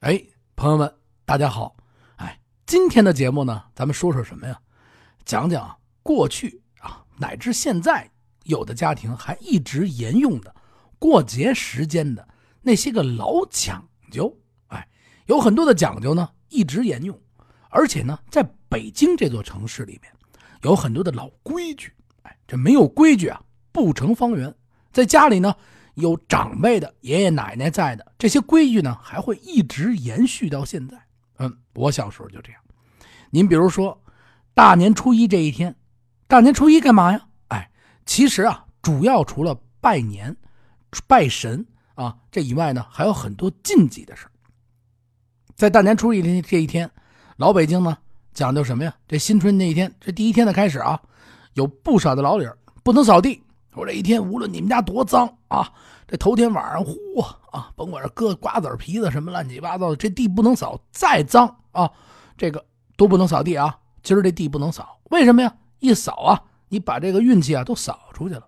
哎，朋友们，大家好！哎，今天的节目呢，咱们说说什么呀？讲讲过去啊，乃至现在有的家庭还一直沿用的过节时间的那些个老讲究。哎，有很多的讲究呢，一直沿用，而且呢，在北京这座城市里面，有很多的老规矩。哎，这没有规矩啊，不成方圆。在家里呢。有长辈的爷爷奶奶在的这些规矩呢，还会一直延续到现在。嗯，我小时候就这样。您比如说，大年初一这一天，大年初一干嘛呀？哎，其实啊，主要除了拜年、拜神啊这以外呢，还有很多禁忌的事在大年初一这这一天，老北京呢讲究什么呀？这新春那一天，这第一天的开始啊，有不少的老理不能扫地。说这一天，无论你们家多脏啊，这头天晚上，呼啊，甭管是搁瓜子皮子什么乱七八糟的，这地不能扫，再脏啊，这个都不能扫地啊。今儿这地不能扫，为什么呀？一扫啊，你把这个运气啊都扫出去了。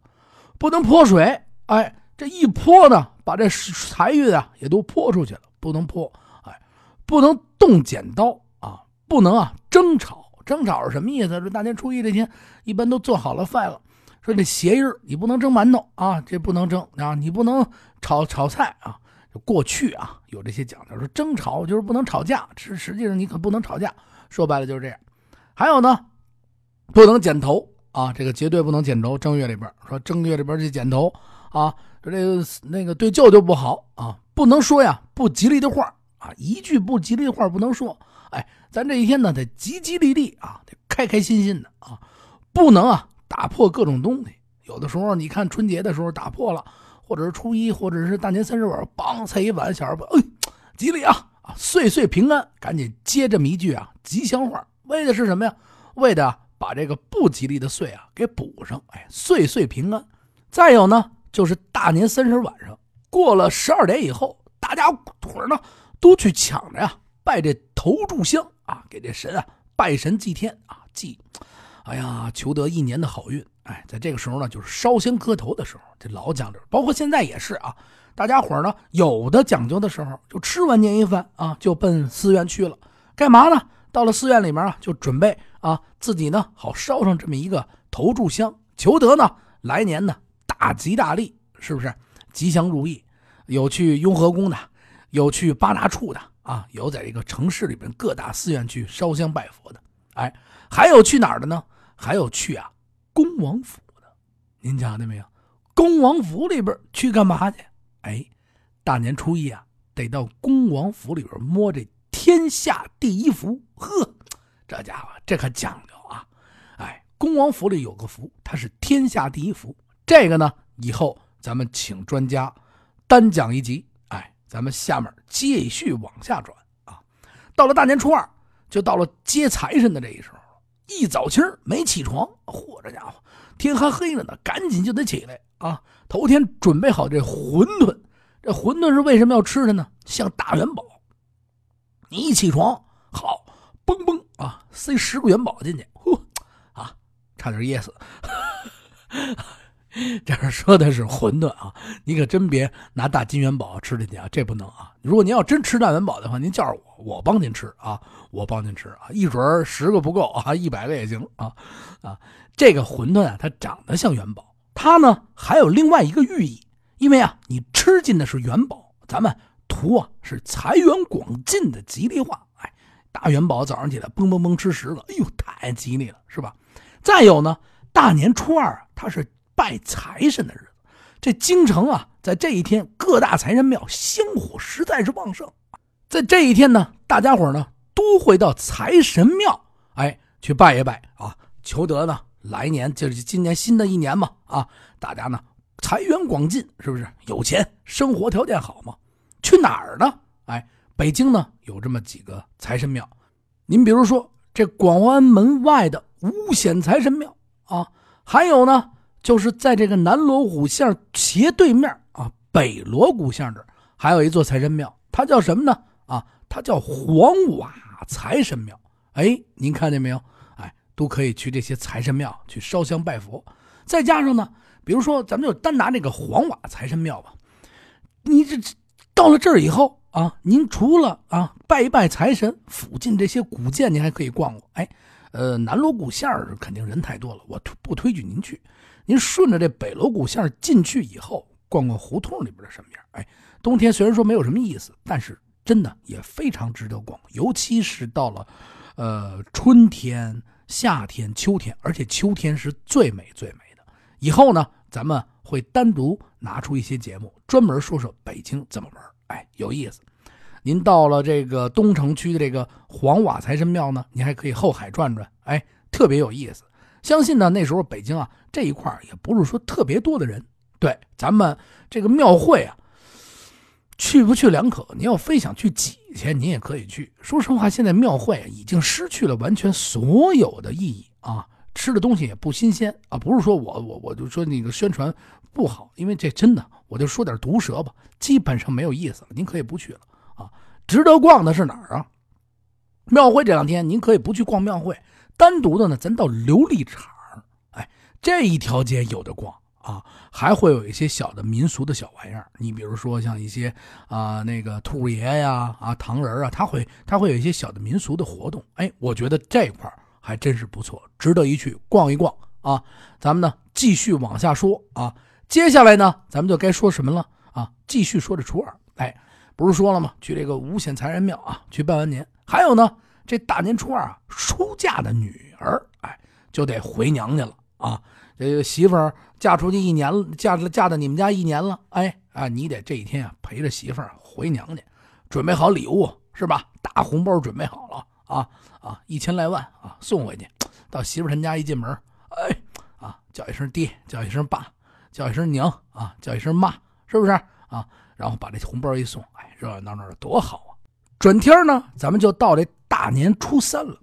不能泼水，哎，这一泼呢，把这财运啊也都泼出去了。不能泼，哎，不能动剪刀啊，不能啊争吵。争吵是什么意思？这大年初一这天，一般都做好了饭了。说这节日你不能蒸馒头啊，这不能蒸啊，你不能炒炒菜啊。过去啊有这些讲究，说争吵就是不能吵架，实实际上你可不能吵架。说白了就是这样。还有呢，不能剪头啊，这个绝对不能剪头。正月里边说正月里边去剪头啊，说这个那个对舅舅不好啊，不能说呀不吉利的话啊，一句不吉利的话不能说。哎，咱这一天呢得吉吉利利啊，得开开心心的啊，不能啊。打破各种东西，有的时候你看春节的时候打破了，或者是初一，或者是大年三十晚上，梆踩一碗，小孩不，哎，吉利啊啊，岁岁平安，赶紧接这么一句啊吉祥话，为的是什么呀？为的把这个不吉利的岁啊给补上，哎，岁岁平安。再有呢，就是大年三十晚上过了十二点以后，大家伙呢都去抢着呀拜这头炷香啊，给这神啊拜神祭天啊祭。哎呀，求得一年的好运！哎，在这个时候呢，就是烧香磕头的时候，这老讲究，包括现在也是啊。大家伙呢，有的讲究的时候，就吃完年夜饭啊，就奔寺院去了。干嘛呢？到了寺院里面啊，就准备啊，自己呢好烧上这么一个头炷香，求得呢来年呢大吉大利，是不是？吉祥如意。有去雍和宫的，有去八大处的啊，有在这个城市里边各大寺院去烧香拜佛的。哎，还有去哪儿的呢？还有去啊，恭王府的，您瞧见没有？恭王府里边去干嘛去？哎，大年初一啊，得到恭王府里边摸这天下第一符。呵，这家伙这可讲究啊！哎，恭王府里有个符，它是天下第一符。这个呢，以后咱们请专家单讲一集。哎，咱们下面继续往下转啊。到了大年初二，就到了接财神的这一时候。一早清没起床，嚯，这家伙天还黑着呢，赶紧就得起来啊！头天准备好这馄饨，这馄饨是为什么要吃的呢？像大元宝，你一起床，好，嘣嘣啊，塞十个元宝进去，呼啊，差点噎死。这儿说的是馄饨啊，你可真别拿大金元宝吃进去啊，这不能啊！如果您要真吃大元宝的话，您叫着我，我帮您吃啊，我帮您吃啊，一准十个不够啊，一百个也行啊啊！这个馄饨啊，它长得像元宝，它呢还有另外一个寓意，因为啊，你吃进的是元宝，咱们图啊是财源广进的吉利话。哎，大元宝早上起来嘣嘣嘣吃十个，哎呦，太吉利了，是吧？再有呢，大年初二它是。拜财神的日子，这京城啊，在这一天各大财神庙香火实在是旺盛。在这一天呢，大家伙呢都会到财神庙，哎，去拜一拜啊，求得呢来年就是今年新的一年嘛啊，大家呢财源广进，是不是有钱，生活条件好嘛？去哪儿呢？哎，北京呢有这么几个财神庙，您比如说这广安门外的五显财神庙啊，还有呢。就是在这个南锣鼓巷斜对面啊，北锣鼓巷这还有一座财神庙，它叫什么呢？啊，它叫黄瓦财神庙。哎，您看见没有？哎，都可以去这些财神庙去烧香拜佛。再加上呢，比如说咱们就单拿这个黄瓦财神庙吧，你这到了这儿以后，啊，您除了啊拜一拜财神，附近这些古建您还可以逛逛。哎，呃，南锣鼓巷肯定人太多了，我推不推举您去。您顺着这北锣鼓巷进去以后，逛逛胡同里边的什么样？哎，冬天虽然说没有什么意思，但是真的也非常值得逛，尤其是到了，呃，春天、夏天、秋天，而且秋天是最美最美的。以后呢，咱们会单独拿出一些节目，专门说说北京怎么玩，哎，有意思。您到了这个东城区的这个黄瓦财神庙呢，您还可以后海转转，哎，特别有意思。相信呢，那时候北京啊这一块也不是说特别多的人。对，咱们这个庙会啊，去不去两可。你要非想去挤去，你也可以去。说实话，现在庙会已经失去了完全所有的意义啊，吃的东西也不新鲜啊。不是说我我我就说那个宣传不好，因为这真的，我就说点毒舌吧，基本上没有意思了。您可以不去了。值得逛的是哪儿啊？庙会这两天您可以不去逛庙会。单独的呢，咱到琉璃厂哎，这一条街有的逛啊，还会有一些小的民俗的小玩意儿。你比如说像一些啊，那个兔爷呀，啊，糖人啊，他会他会有一些小的民俗的活动。哎，我觉得这块还真是不错，值得一去逛一逛啊。咱们呢继续往下说啊，接下来呢，咱们就该说什么了啊？继续说着初二，哎，不是说了吗？去这个五显财神庙啊，去拜完年，还有呢。这大年初二啊，出嫁的女儿，哎，就得回娘家了啊。这个媳妇儿嫁出去一年了，嫁嫁到你们家一年了，哎啊，你得这一天啊陪着媳妇儿回娘家，准备好礼物是吧？大红包准备好了啊啊，一千来万啊送回去。到媳妇儿他家一进门，哎啊，叫一声爹，叫一声爸，叫一声娘啊，叫一声妈，是不是啊？然后把这红包一送，哎，热热闹闹的多好啊！转天呢，咱们就到这。大年初三了，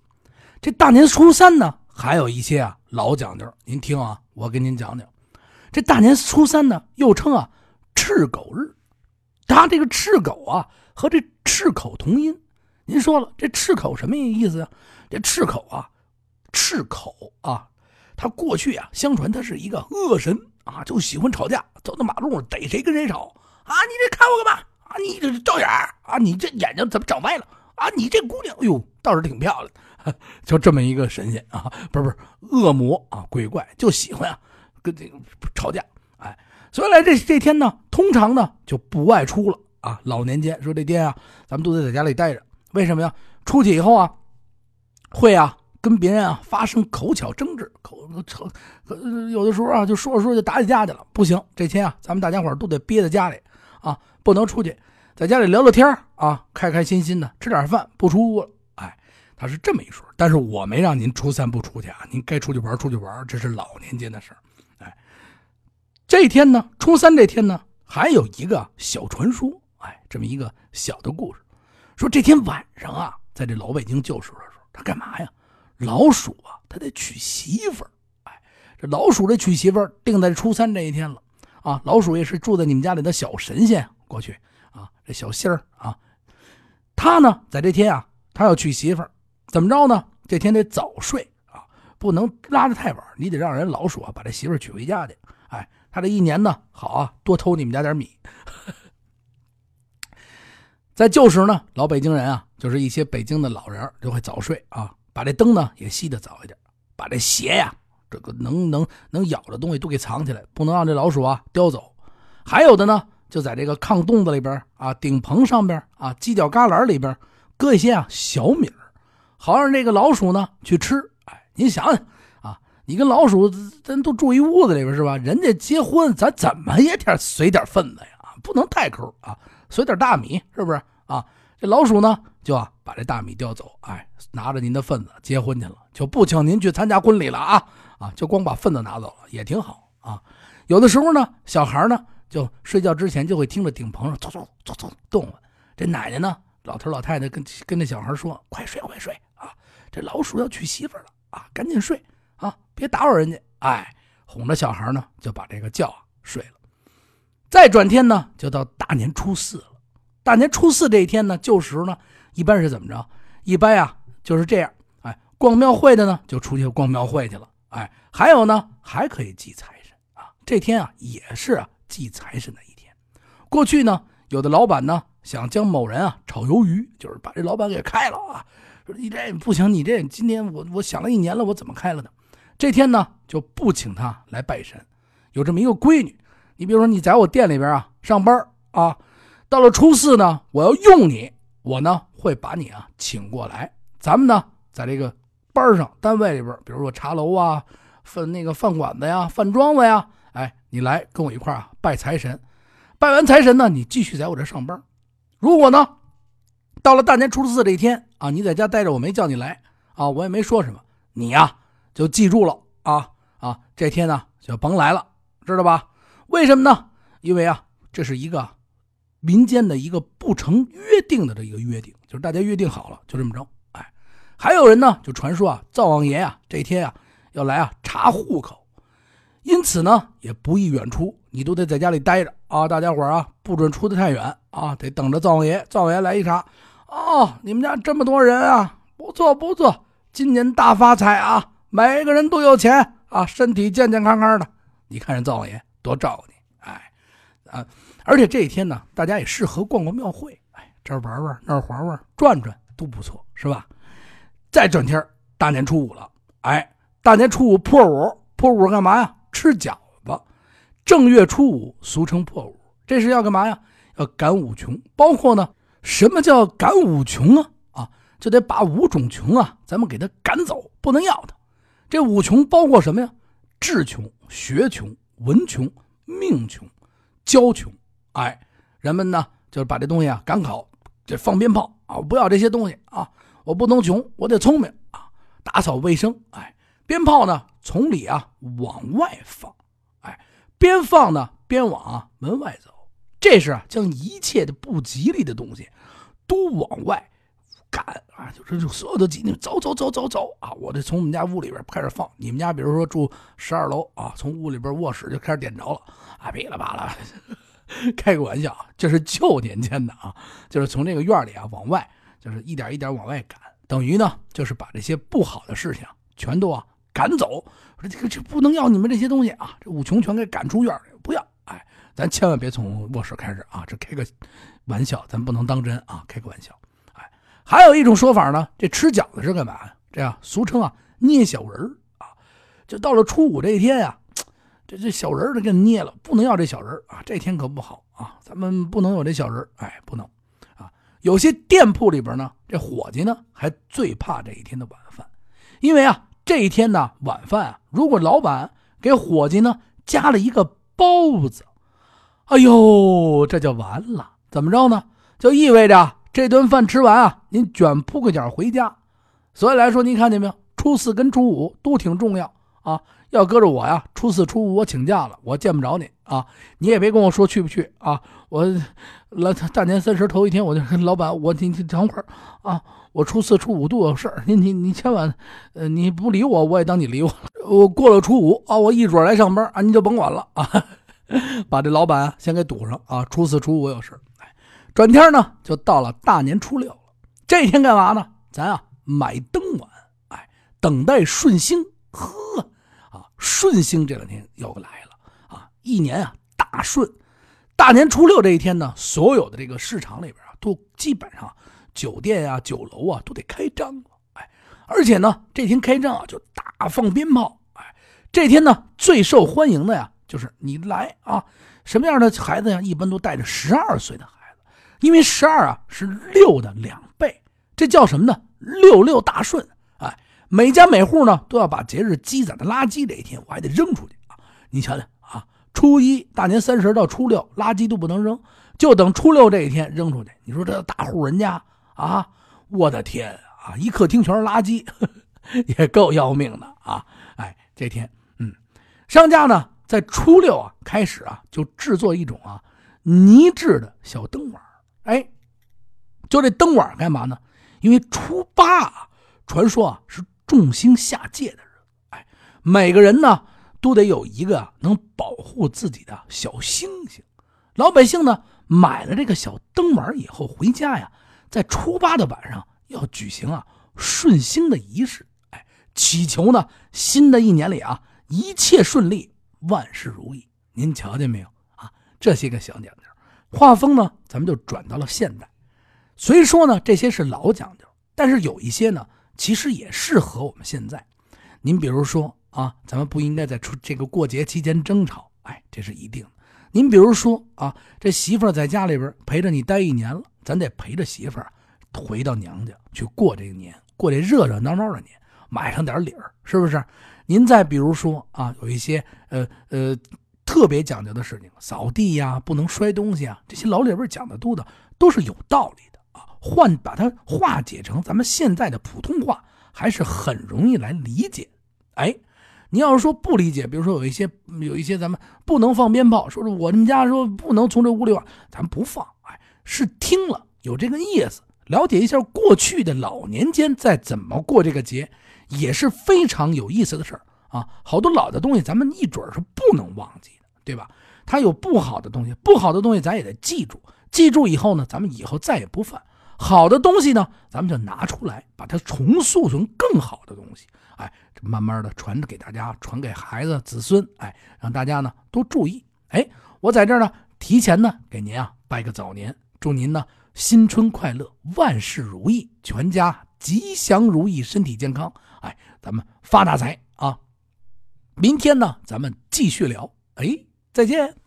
这大年初三呢，还有一些啊老讲究。您听啊，我给您讲讲。这大年初三呢，又称啊赤狗日。它这个赤狗啊和这赤口同音。您说了，这赤口什么意思啊？这赤口啊，赤口啊，他过去啊，相传他是一个恶神啊，就喜欢吵架，走到马路上逮谁跟谁吵啊！你这看我干嘛啊？你这照眼啊？你这眼睛怎么长歪了？啊，你这姑娘，哎呦，倒是挺漂亮，就这么一个神仙啊，不是不是恶魔啊，鬼怪就喜欢啊，跟这个吵架，哎，所以来这这天呢，通常呢就不外出了啊。老年间说这天啊，咱们都得在家里待着，为什么呀？出去以后啊，会啊跟别人啊发生口角争执，口吵，有的时候啊就说着说着就打起架去了，不行，这天啊咱们大家伙都得憋在家里啊，不能出去。在家里聊聊天啊，开开心心的吃点饭，不出屋了。哎，他是这么一说，但是我没让您初三不出去啊，您该出去玩出去玩，这是老年间的事儿。哎，这天呢，初三这天呢，还有一个小传说，哎，这么一个小的故事，说这天晚上啊，在这老北京旧时的时候，他干嘛呀？老鼠啊，他得娶媳妇儿。哎，这老鼠这娶媳妇儿定在初三这一天了啊。老鼠也是住在你们家里的小神仙，过去。啊，这小仙儿啊，他呢，在这天啊，他要娶媳妇儿，怎么着呢？这天得早睡啊，不能拉的太晚，你得让人老鼠啊把这媳妇儿娶回家去。哎，他这一年呢，好啊，多偷你们家点米。在旧时呢，老北京人啊，就是一些北京的老人就会早睡啊，把这灯呢也熄的早一点，把这鞋呀，这个能能能咬的东西都给藏起来，不能让这老鼠啊叼走。还有的呢。就在这个炕洞子里边啊，顶棚上边啊，犄角旮旯里边搁一些啊小米儿，好让这个老鼠呢去吃。哎，您想想啊，你跟老鼠咱都住一屋子里边是吧？人家结婚，咱怎么也得随点份子呀，不能太抠啊，随点大米是不是啊？这老鼠呢就啊把这大米叼走，哎，拿着您的份子结婚去了，就不请您去参加婚礼了啊啊，就光把份子拿走了也挺好啊。有的时候呢，小孩呢。就睡觉之前就会听着顶棚上嗖嗖嗖嗖动了。这奶奶呢，老头老太太跟跟那小孩说：“快睡快睡啊！这老鼠要娶媳妇了啊，赶紧睡啊，别打扰人家。”哎，哄着小孩呢，就把这个觉睡了。再转天呢，就到大年初四了。大年初四这一天呢，旧时呢，一般是怎么着？一般呀就是这样。哎，逛庙会的呢，就出去逛庙会去了。哎，还有呢，还可以祭财神啊。这天啊，也是啊。祭财神的一天，过去呢，有的老板呢想将某人啊炒鱿鱼，就是把这老板给开了啊。说你这不行，你这今天我我想了一年了，我怎么开了呢？这天呢就不请他来拜神。有这么一个规矩，你比如说你在我店里边啊上班啊，到了初四呢，我要用你，我呢会把你啊请过来，咱们呢在这个班上单位里边，比如说茶楼啊、饭那个饭馆子呀、饭庄子呀，哎，你来跟我一块啊拜财神。拜完财神呢，你继续在我这上班。如果呢，到了大年初四这一天啊，你在家待着，我没叫你来啊，我也没说什么，你呀就记住了啊啊，这天呢就甭来了，知道吧？为什么呢？因为啊，这是一个民间的一个不成约定的这一个约定，就是大家约定好了，就这么着。还有人呢就传说啊，灶王爷啊这天啊要来啊查户口。因此呢，也不宜远出，你都得在家里待着啊！大家伙啊，不准出的太远啊，得等着灶王爷。灶王爷来一查，哦，你们家这么多人啊，不错不错，今年大发财啊，每个人都有钱啊，身体健健康康的。你看人灶王爷多照顾你，哎，啊，而且这一天呢，大家也适合逛逛庙会，哎，这儿玩玩，那儿玩玩，转转都不错，是吧？再转天大年初五了，哎，大年初五破五，破五干嘛呀？吃饺子，正月初五俗称破五，这是要干嘛呀？要赶五穷。包括呢，什么叫赶五穷啊？啊，就得把五种穷啊，咱们给他赶走，不能要他。这五穷包括什么呀？智穷、学穷、文穷、命穷、交穷。哎，人们呢，就是把这东西啊赶考，这放鞭炮啊，不要这些东西啊，我不能穷，我得聪明啊，打扫卫生。哎，鞭炮呢？从里啊往外放，哎，边放呢边往门外走，这是将一切的不吉利的东西都往外赶啊，就是就所有的吉利走走走走走啊！我得从我们家屋里边开始放，你们家比如说住十二楼啊，从屋里边卧室就开始点着了啊，噼里啪啦，开个玩笑，这是旧年间的啊，就是从这个院里啊往外，就是一点一点往外赶，等于呢就是把这些不好的事情全都啊。赶走，说这个这不能要你们这些东西啊！这五穷全给赶出院，不要！哎，咱千万别从卧室开始啊！这开个玩笑，咱不能当真啊！开个玩笑，哎，还有一种说法呢，这吃饺子是干嘛？这样俗称啊，捏小人啊！就到了初五这一天呀，这这小人儿给捏了，不能要这小人啊！这天可不好啊，咱们不能有这小人哎，不能！有些店铺里边呢，这伙计呢还最怕这一天的晚饭，因为啊。这一天呢，晚饭啊，如果老板给伙计呢加了一个包子，哎呦，这就完了。怎么着呢？就意味着这顿饭吃完啊，您卷铺盖卷回家。所以来说，您看见没有？初四跟初五都挺重要啊。要搁着我呀，初四初五我请假了，我见不着你啊。你也别跟我说去不去啊。我来大年三十头一天，我就跟老板，我你你等会儿啊。我初四初五都有事儿，你你你千万，呃，你不理我，我也当你理我了。我过了初五啊，我一准来上班啊，你就甭管了啊，把这老板先给堵上啊。初四初五我有事哎，转天呢就到了大年初六了。这天干嘛呢？咱啊买灯碗，哎，等待顺星。呵，顺星这两天又来了啊，一年啊大顺。大年初六这一天呢，所有的这个市场里边啊，都基本上。酒店啊，酒楼啊，都得开张了，哎，而且呢，这天开张啊，就大放鞭炮，哎，这天呢，最受欢迎的呀，就是你来啊，什么样的孩子呀，一般都带着十二岁的孩子，因为十二啊是六的两倍，这叫什么呢？六六大顺，每家每户呢都要把节日积攒的垃圾这一天，我还得扔出去啊，你瞧瞧啊，初一大年三十到初六，垃圾都不能扔，就等初六这一天扔出去，你说这大户人家。啊，我的天啊！一客厅全是垃圾，也够要命的啊！哎，这天，嗯，商家呢在初六啊开始啊就制作一种啊泥制的小灯碗哎，就这灯碗干嘛呢？因为初八啊，传说啊是众星下界的日子，哎，每个人呢都得有一个能保护自己的小星星。老百姓呢买了这个小灯碗以后回家呀。在初八的晚上要举行啊顺星的仪式，哎，祈求呢新的一年里啊一切顺利，万事如意。您瞧见没有啊？这些个小讲究，画风呢，咱们就转到了现代。虽说呢，这些是老讲究，但是有一些呢，其实也适合我们现在。您比如说啊，咱们不应该在出这个过节期间争吵，哎，这是一定的。您比如说啊，这媳妇在家里边陪着你待一年了，咱得陪着媳妇回到娘家去过这个年，过这热热闹闹的年，买上点礼儿，是不是？您再比如说啊，有一些呃呃。特别讲究的事情，扫地呀，不能摔东西啊，这些老里边讲的多的都是有道理的换把它化解成咱们现在的普通话，还是很容易来理解。哎，你要是说不理解，比如说有一些有一些咱们不能放鞭炮，说是我们家说不能从这屋里往，咱不放。哎，是听了有这个意思，了解一下过去的老年间在怎么过这个节，也是非常有意思的事儿啊。好多老的东西，咱们一准是不能忘记的。对吧？它有不好的东西，不好的东西咱也得记住。记住以后呢，咱们以后再也不犯。好的东西呢，咱们就拿出来，把它重塑成更好的东西。哎，慢慢的传给大家，传给孩子、子孙。哎，让大家呢都注意。哎，我在这儿呢，提前呢给您啊拜个早年，祝您呢新春快乐，万事如意，全家吉祥如意，身体健康。哎，咱们发大财啊！明天呢，咱们继续聊。哎。再见。